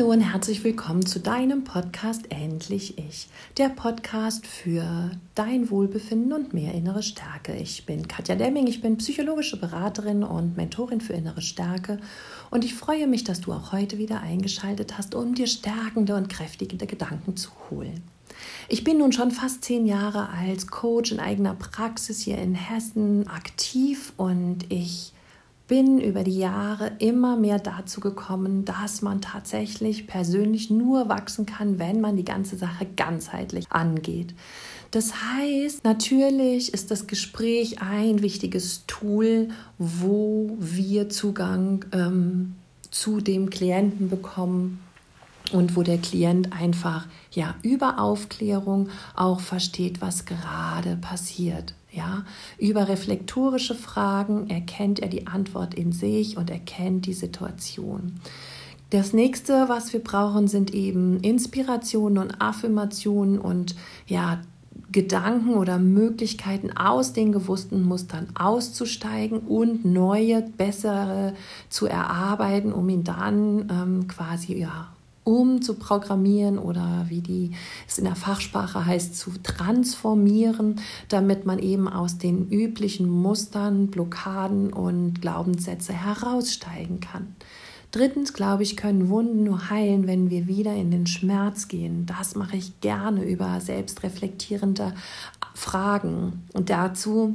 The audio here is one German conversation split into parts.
Hallo und herzlich willkommen zu deinem Podcast Endlich Ich, der Podcast für dein Wohlbefinden und mehr innere Stärke. Ich bin Katja Demming, ich bin psychologische Beraterin und Mentorin für innere Stärke und ich freue mich, dass du auch heute wieder eingeschaltet hast, um dir stärkende und kräftigende Gedanken zu holen. Ich bin nun schon fast zehn Jahre als Coach in eigener Praxis hier in Hessen aktiv und ich bin über die Jahre immer mehr dazu gekommen, dass man tatsächlich persönlich nur wachsen kann, wenn man die ganze Sache ganzheitlich angeht. Das heißt, natürlich ist das Gespräch ein wichtiges Tool, wo wir Zugang ähm, zu dem Klienten bekommen und wo der Klient einfach ja über Aufklärung auch versteht, was gerade passiert. Ja, über reflektorische Fragen erkennt er die Antwort in sich und erkennt die Situation. Das nächste, was wir brauchen, sind eben Inspirationen und Affirmationen und ja, Gedanken oder Möglichkeiten aus den gewussten Mustern auszusteigen und neue, bessere zu erarbeiten, um ihn dann ähm, quasi ja, um zu programmieren oder wie die es in der Fachsprache heißt, zu transformieren, damit man eben aus den üblichen Mustern, Blockaden und Glaubenssätze heraussteigen kann. Drittens, glaube ich, können Wunden nur heilen, wenn wir wieder in den Schmerz gehen. Das mache ich gerne über selbstreflektierende Fragen. Und dazu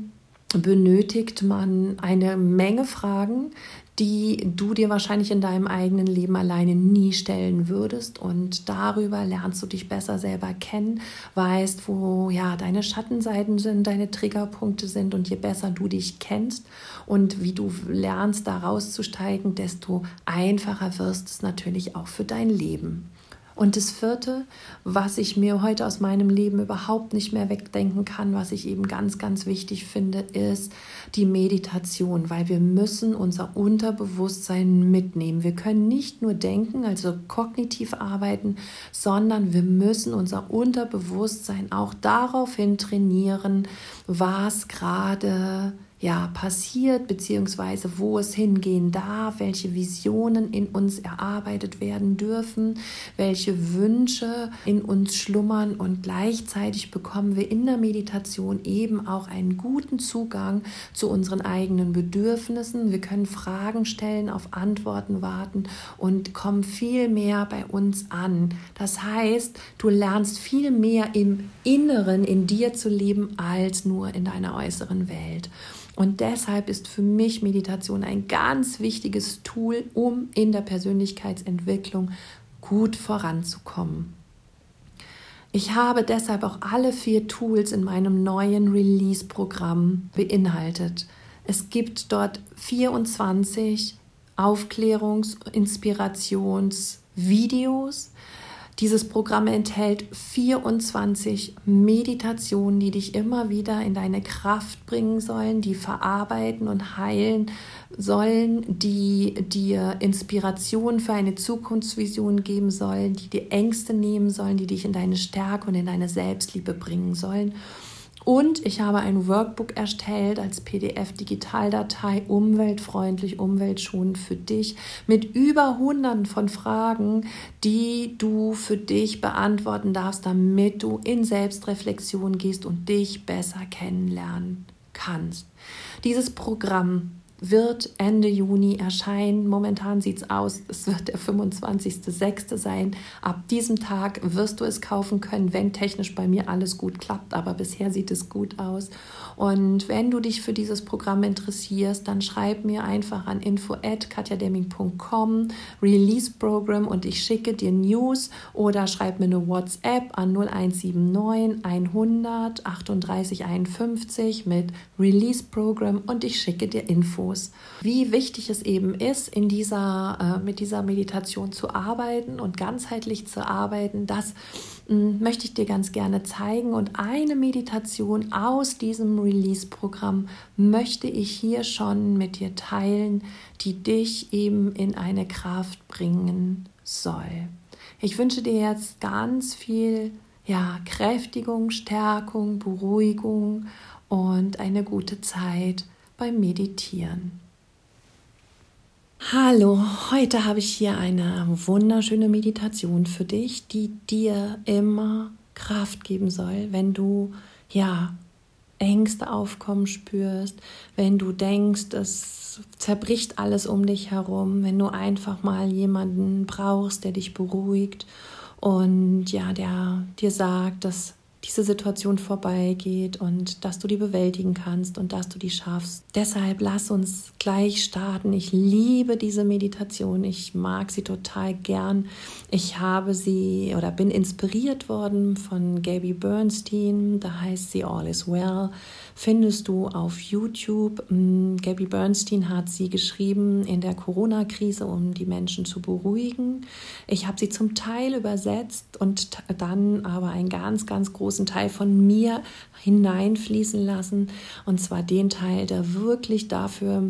benötigt man eine Menge Fragen, die du dir wahrscheinlich in deinem eigenen Leben alleine nie stellen würdest. Und darüber lernst du dich besser selber kennen, weißt, wo ja deine Schattenseiten sind, deine Triggerpunkte sind. Und je besser du dich kennst und wie du lernst, da rauszusteigen, desto einfacher wirst es natürlich auch für dein Leben. Und das vierte, was ich mir heute aus meinem Leben überhaupt nicht mehr wegdenken kann, was ich eben ganz, ganz wichtig finde, ist die Meditation, weil wir müssen unser Unterbewusstsein mitnehmen. Wir können nicht nur denken, also kognitiv arbeiten, sondern wir müssen unser Unterbewusstsein auch daraufhin trainieren, was gerade ja, passiert, beziehungsweise wo es hingehen darf, welche Visionen in uns erarbeitet werden dürfen, welche Wünsche in uns schlummern und gleichzeitig bekommen wir in der Meditation eben auch einen guten Zugang zu unseren eigenen Bedürfnissen. Wir können Fragen stellen, auf Antworten warten und kommen viel mehr bei uns an. Das heißt, du lernst viel mehr im Inneren in dir zu leben als nur in deiner äußeren Welt. Und deshalb ist für mich Meditation ein ganz wichtiges Tool, um in der Persönlichkeitsentwicklung gut voranzukommen. Ich habe deshalb auch alle vier Tools in meinem neuen Release-Programm beinhaltet. Es gibt dort 24 Aufklärungs-, Inspirations-, Videos, dieses Programm enthält 24 Meditationen, die dich immer wieder in deine Kraft bringen sollen, die verarbeiten und heilen sollen, die dir Inspiration für eine Zukunftsvision geben sollen, die dir Ängste nehmen sollen, die dich in deine Stärke und in deine Selbstliebe bringen sollen. Und ich habe ein Workbook erstellt als PDF-Digitaldatei, umweltfreundlich, umweltschonend für dich, mit über hunderten von Fragen, die du für dich beantworten darfst, damit du in Selbstreflexion gehst und dich besser kennenlernen kannst. Dieses Programm wird Ende Juni erscheinen. Momentan sieht es aus, es wird der 25.06. sein. Ab diesem Tag wirst du es kaufen können, wenn technisch bei mir alles gut klappt. Aber bisher sieht es gut aus. Und wenn du dich für dieses Programm interessierst, dann schreib mir einfach an info@katjademming.com Release Program und ich schicke dir News oder schreib mir eine WhatsApp an 0179 100 38 51 mit Release Program und ich schicke dir Infos. Wie wichtig es eben ist, in dieser, äh, mit dieser Meditation zu arbeiten und ganzheitlich zu arbeiten, das hm, möchte ich dir ganz gerne zeigen. Und eine Meditation aus diesem Release-Programm möchte ich hier schon mit dir teilen, die dich eben in eine Kraft bringen soll. Ich wünsche dir jetzt ganz viel ja, Kräftigung, Stärkung, Beruhigung und eine gute Zeit beim Meditieren. Hallo, heute habe ich hier eine wunderschöne Meditation für dich, die dir immer Kraft geben soll, wenn du ja Ängste aufkommen spürst, wenn du denkst, es zerbricht alles um dich herum, wenn du einfach mal jemanden brauchst, der dich beruhigt und ja, der dir sagt, dass diese Situation vorbeigeht und dass du die bewältigen kannst und dass du die schaffst. Deshalb lass uns gleich starten. Ich liebe diese Meditation. Ich mag sie total gern. Ich habe sie oder bin inspiriert worden von Gabby Bernstein. Da heißt sie All is Well. Findest du auf YouTube. Mm, Gabby Bernstein hat sie geschrieben in der Corona-Krise, um die Menschen zu beruhigen. Ich habe sie zum Teil übersetzt und dann aber ein ganz, ganz großen Teil von mir hineinfließen lassen. Und zwar den Teil, der wirklich dafür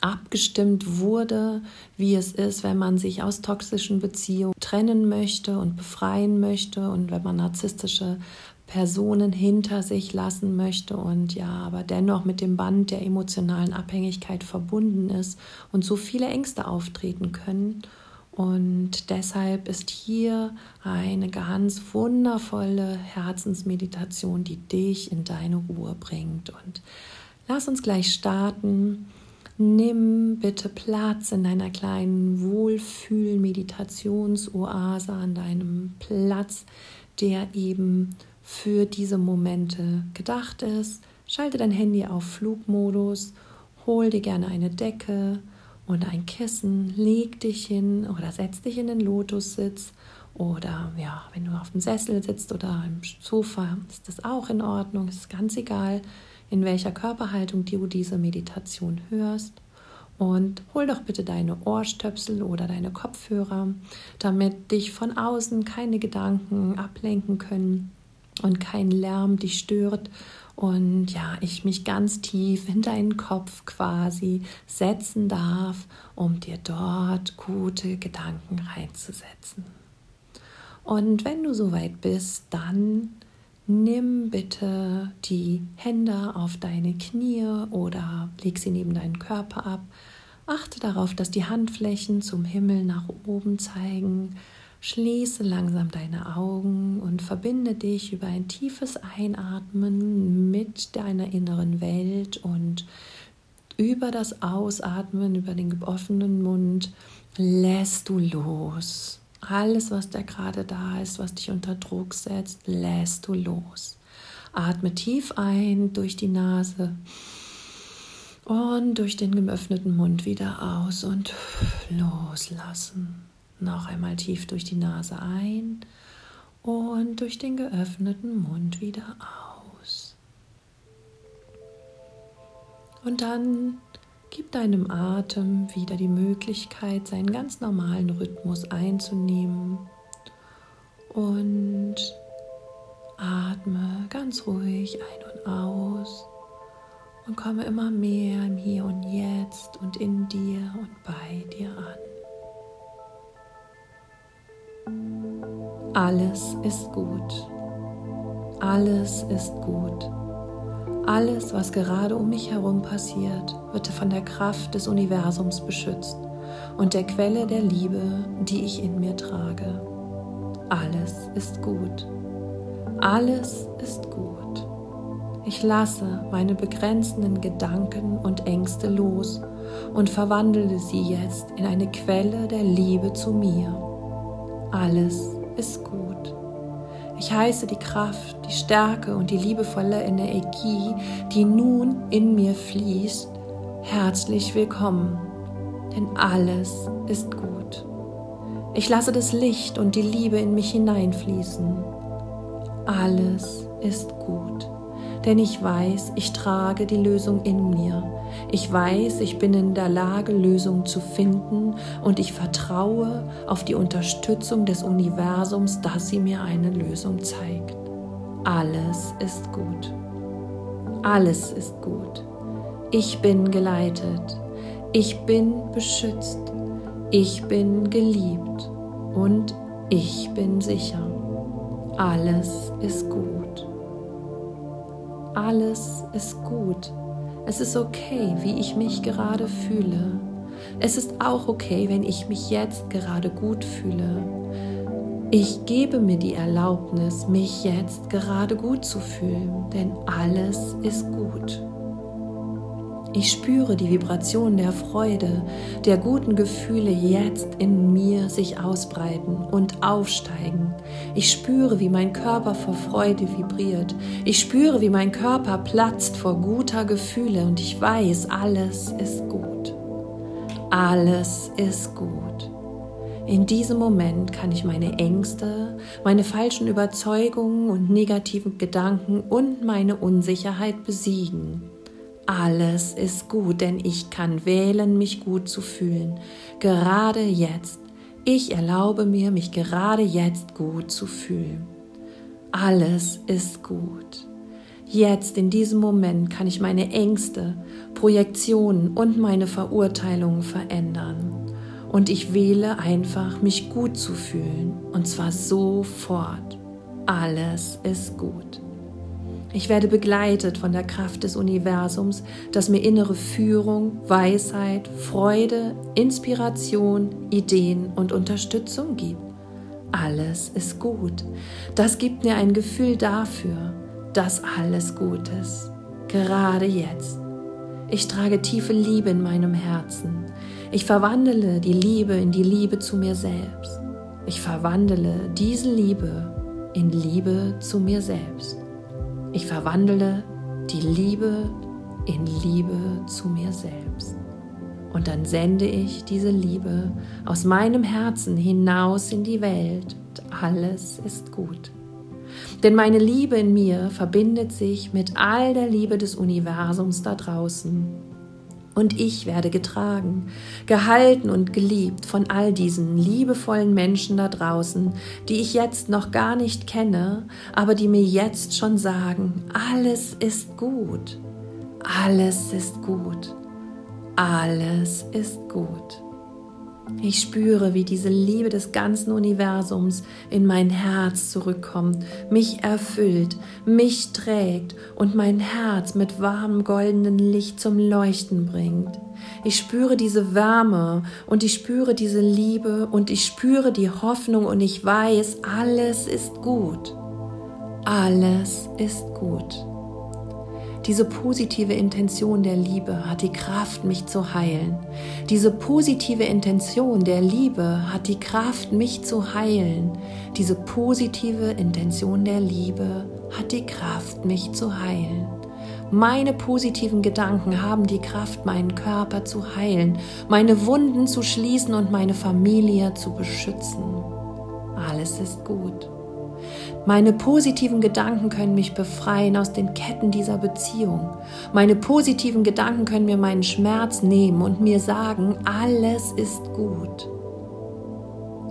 abgestimmt wurde, wie es ist, wenn man sich aus toxischen Beziehungen trennen möchte und befreien möchte und wenn man narzisstische Personen hinter sich lassen möchte und ja, aber dennoch mit dem Band der emotionalen Abhängigkeit verbunden ist und so viele Ängste auftreten können. Und deshalb ist hier eine ganz wundervolle Herzensmeditation, die dich in deine Ruhe bringt. Und lass uns gleich starten. Nimm bitte Platz in deiner kleinen Wohlfühl-Meditationsoase an deinem Platz, der eben für diese Momente gedacht ist. Schalte dein Handy auf Flugmodus, hol dir gerne eine Decke und ein Kissen, leg dich hin oder setz dich in den Lotussitz oder ja, wenn du auf dem Sessel sitzt oder im Sofa, ist das auch in Ordnung. Es ist ganz egal, in welcher Körperhaltung du diese Meditation hörst. Und hol doch bitte deine Ohrstöpsel oder deine Kopfhörer, damit dich von außen keine Gedanken ablenken können und kein Lärm dich stört und ja, ich mich ganz tief in deinen Kopf quasi setzen darf, um dir dort gute Gedanken reinzusetzen. Und wenn du soweit bist, dann nimm bitte die Hände auf deine Knie oder leg sie neben deinen Körper ab. Achte darauf, dass die Handflächen zum Himmel nach oben zeigen. Schließe langsam deine Augen und verbinde dich über ein tiefes Einatmen mit deiner inneren Welt und über das Ausatmen, über den offenen Mund lässt du los. Alles, was da gerade da ist, was dich unter Druck setzt, lässt du los. Atme tief ein durch die Nase und durch den geöffneten Mund wieder aus und loslassen. Noch einmal tief durch die Nase ein und durch den geöffneten Mund wieder aus. Und dann gib deinem Atem wieder die Möglichkeit, seinen ganz normalen Rhythmus einzunehmen und atme ganz ruhig ein und aus und komme immer mehr im Hier und Jetzt und in dir und bei dir an. Alles ist gut. Alles ist gut. Alles, was gerade um mich herum passiert, wird von der Kraft des Universums beschützt und der Quelle der Liebe, die ich in mir trage. Alles ist gut. Alles ist gut. Ich lasse meine begrenzenden Gedanken und Ängste los und verwandle sie jetzt in eine Quelle der Liebe zu mir. Alles ist gut. Ich heiße die Kraft, die Stärke und die liebevolle Energie, die nun in mir fließt, herzlich willkommen, denn alles ist gut. Ich lasse das Licht und die Liebe in mich hineinfließen. Alles ist gut denn ich weiß, ich trage die Lösung in mir. Ich weiß, ich bin in der Lage, Lösungen zu finden und ich vertraue auf die Unterstützung des Universums, dass sie mir eine Lösung zeigt. Alles ist gut. Alles ist gut. Ich bin geleitet. Ich bin beschützt. Ich bin geliebt. Und ich bin sicher. Alles ist gut. Alles ist gut. Es ist okay, wie ich mich gerade fühle. es ist auch okay, wenn ich mich jetzt gerade gut fühle. Ich gebe mir die Erlaubnis, mich jetzt gerade gut zu fühlen, denn alles ist gut. Ich spüre die Vibration der Freude, der guten Gefühle jetzt in mir sich ausbreiten und aufsteigen. Ich spüre, wie mein Körper vor Freude vibriert. Ich spüre, wie mein Körper platzt vor guter Gefühle und ich weiß, alles ist gut. Alles ist gut. In diesem Moment kann ich meine Ängste, meine falschen Überzeugungen und negativen Gedanken und meine Unsicherheit besiegen. Alles ist gut, denn ich kann wählen, mich gut zu fühlen. Gerade jetzt. Ich erlaube mir, mich gerade jetzt gut zu fühlen. Alles ist gut. Jetzt, in diesem Moment, kann ich meine Ängste, Projektionen und meine Verurteilungen verändern. Und ich wähle einfach, mich gut zu fühlen. Und zwar sofort. Alles ist gut. Ich werde begleitet von der Kraft des Universums, das mir innere Führung, Weisheit, Freude, Inspiration, Ideen und Unterstützung gibt. Alles ist gut. Das gibt mir ein Gefühl dafür, dass alles gut ist. Gerade jetzt. Ich trage tiefe Liebe in meinem Herzen. Ich verwandle die Liebe in die Liebe zu mir selbst. Ich verwandle diese Liebe in Liebe zu mir selbst. Ich verwandle die Liebe in Liebe zu mir selbst. Und dann sende ich diese Liebe aus meinem Herzen hinaus in die Welt. Alles ist gut. Denn meine Liebe in mir verbindet sich mit all der Liebe des Universums da draußen und ich werde getragen, gehalten und geliebt von all diesen liebevollen Menschen da draußen, die ich jetzt noch gar nicht kenne, aber die mir jetzt schon sagen, alles ist gut, alles ist gut, alles ist gut. Ich spüre, wie diese Liebe des ganzen Universums in mein Herz zurückkommt, mich erfüllt, mich trägt und mein Herz mit warmem goldenen Licht zum Leuchten bringt. Ich spüre diese Wärme und ich spüre diese Liebe und ich spüre die Hoffnung und ich weiß, alles ist gut. Alles ist gut. Diese positive Intention der Liebe hat die Kraft, mich zu heilen. Diese positive Intention der Liebe hat die Kraft, mich zu heilen. Diese positive Intention der Liebe hat die Kraft, mich zu heilen. Meine positiven Gedanken haben die Kraft, meinen Körper zu heilen, meine Wunden zu schließen und meine Familie zu beschützen. Alles ist gut. Meine positiven Gedanken können mich befreien aus den Ketten dieser Beziehung. Meine positiven Gedanken können mir meinen Schmerz nehmen und mir sagen, alles ist gut.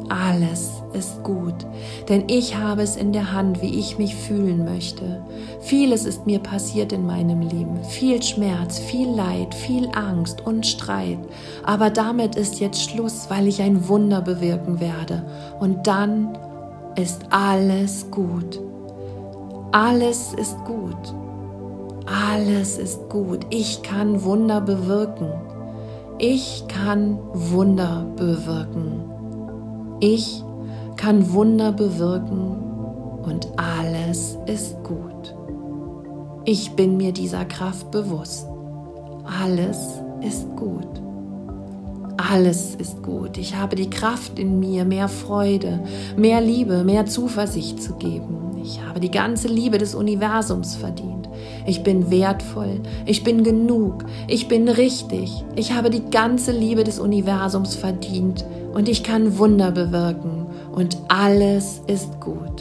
Alles ist gut, denn ich habe es in der Hand, wie ich mich fühlen möchte. Vieles ist mir passiert in meinem Leben, viel Schmerz, viel Leid, viel Angst und Streit, aber damit ist jetzt Schluss, weil ich ein Wunder bewirken werde und dann ist alles gut. Alles ist gut. Alles ist gut. Ich kann Wunder bewirken. Ich kann Wunder bewirken. Ich kann Wunder bewirken und alles ist gut. Ich bin mir dieser Kraft bewusst. Alles ist gut. Alles ist gut. Ich habe die Kraft in mir, mehr Freude, mehr Liebe, mehr Zuversicht zu geben. Ich habe die ganze Liebe des Universums verdient. Ich bin wertvoll. Ich bin genug. Ich bin richtig. Ich habe die ganze Liebe des Universums verdient und ich kann Wunder bewirken und alles ist gut.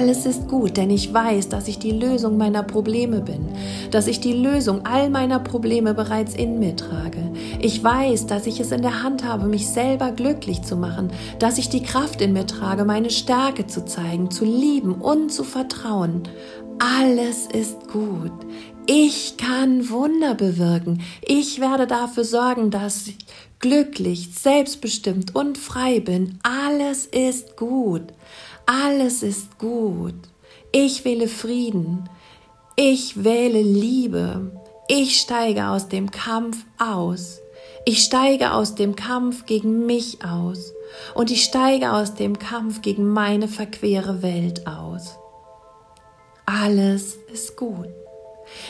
Alles ist gut, denn ich weiß, dass ich die Lösung meiner Probleme bin, dass ich die Lösung all meiner Probleme bereits in mir trage. Ich weiß, dass ich es in der Hand habe, mich selber glücklich zu machen, dass ich die Kraft in mir trage, meine Stärke zu zeigen, zu lieben und zu vertrauen. Alles ist gut. Ich kann Wunder bewirken. Ich werde dafür sorgen, dass ich glücklich, selbstbestimmt und frei bin. Alles ist gut. Alles ist gut. Ich wähle Frieden. Ich wähle Liebe. Ich steige aus dem Kampf aus. Ich steige aus dem Kampf gegen mich aus und ich steige aus dem Kampf gegen meine verquere Welt aus. Alles ist gut.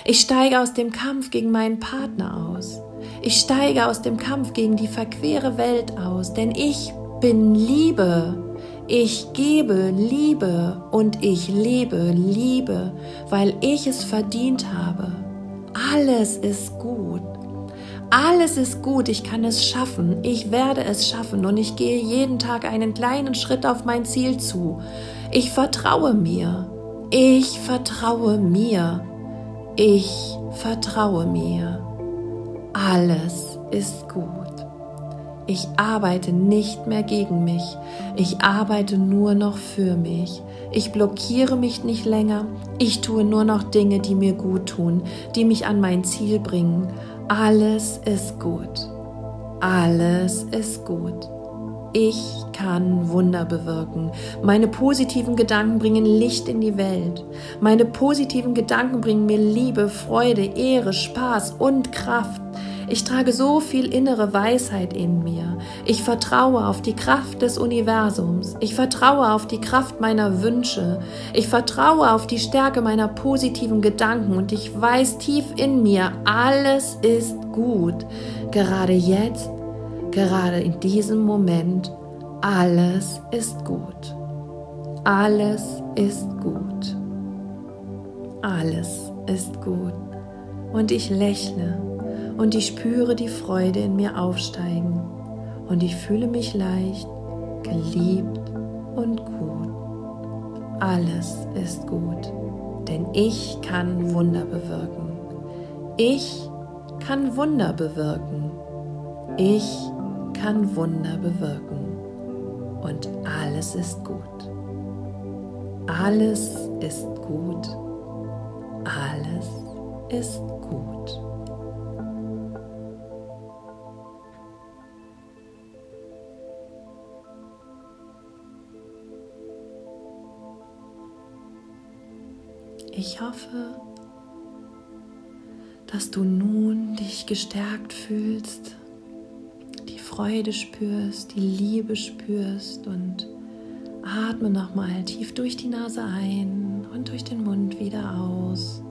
Ich steige aus dem Kampf gegen meinen Partner aus. Ich steige aus dem Kampf gegen die verquere Welt aus, denn ich bin Liebe. Ich gebe Liebe und ich lebe Liebe, weil ich es verdient habe. Alles ist gut. Alles ist gut, ich kann es schaffen, ich werde es schaffen und ich gehe jeden Tag einen kleinen Schritt auf mein Ziel zu. Ich vertraue mir, ich vertraue mir, ich vertraue mir. Alles ist gut. Ich arbeite nicht mehr gegen mich, ich arbeite nur noch für mich. Ich blockiere mich nicht länger, ich tue nur noch Dinge, die mir gut tun, die mich an mein Ziel bringen. Alles ist gut. Alles ist gut. Ich kann Wunder bewirken. Meine positiven Gedanken bringen Licht in die Welt. Meine positiven Gedanken bringen mir Liebe, Freude, Ehre, Spaß und Kraft. Ich trage so viel innere Weisheit in mir. Ich vertraue auf die Kraft des Universums. Ich vertraue auf die Kraft meiner Wünsche. Ich vertraue auf die Stärke meiner positiven Gedanken und ich weiß tief in mir, alles ist gut. Gerade jetzt, gerade in diesem Moment, alles ist gut. Alles ist gut. Alles ist gut. Und ich lächle und ich spüre die Freude in mir aufsteigen und ich fühle mich leicht, geliebt und gut. Alles ist gut, denn ich kann Wunder bewirken. Ich kann Wunder bewirken. Ich kann Wunder bewirken. Und alles ist gut. Alles ist gut. Alles ist gut. Ich hoffe, dass du nun dich gestärkt fühlst, die Freude spürst, die Liebe spürst und atme nochmal tief durch die Nase ein und durch den Mund wieder aus.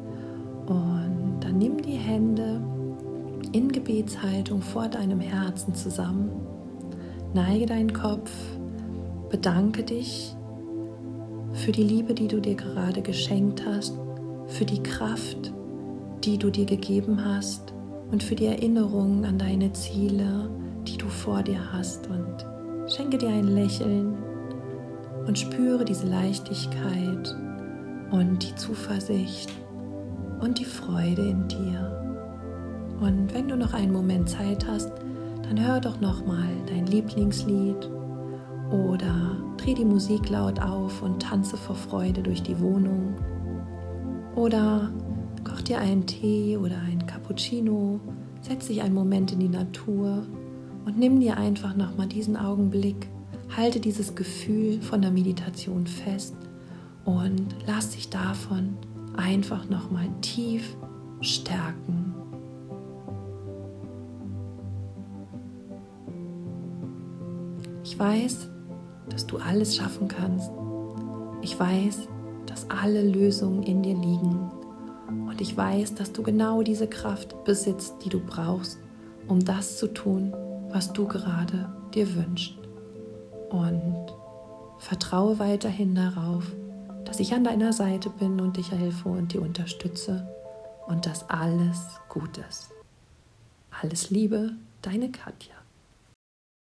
Und dann nimm die Hände in Gebetshaltung vor deinem Herzen zusammen, neige deinen Kopf, bedanke dich für die Liebe, die du dir gerade geschenkt hast, für die Kraft, die du dir gegeben hast und für die Erinnerung an deine Ziele, die du vor dir hast. Und schenke dir ein Lächeln und spüre diese Leichtigkeit und die Zuversicht und die Freude in dir. Und wenn du noch einen Moment Zeit hast, dann hör doch noch mal dein Lieblingslied oder dreh die Musik laut auf und tanze vor Freude durch die Wohnung. Oder koch dir einen Tee oder ein Cappuccino, setz dich einen Moment in die Natur und nimm dir einfach nochmal diesen Augenblick, halte dieses Gefühl von der Meditation fest und lass dich davon einfach nochmal tief stärken. Ich weiß, dass du alles schaffen kannst. Ich weiß, dass alle Lösungen in dir liegen. Und ich weiß, dass du genau diese Kraft besitzt, die du brauchst, um das zu tun, was du gerade dir wünschst. Und vertraue weiterhin darauf, dass ich an deiner Seite bin und dich helfe und dir unterstütze und dass alles gut ist. Alles Liebe, deine Katja.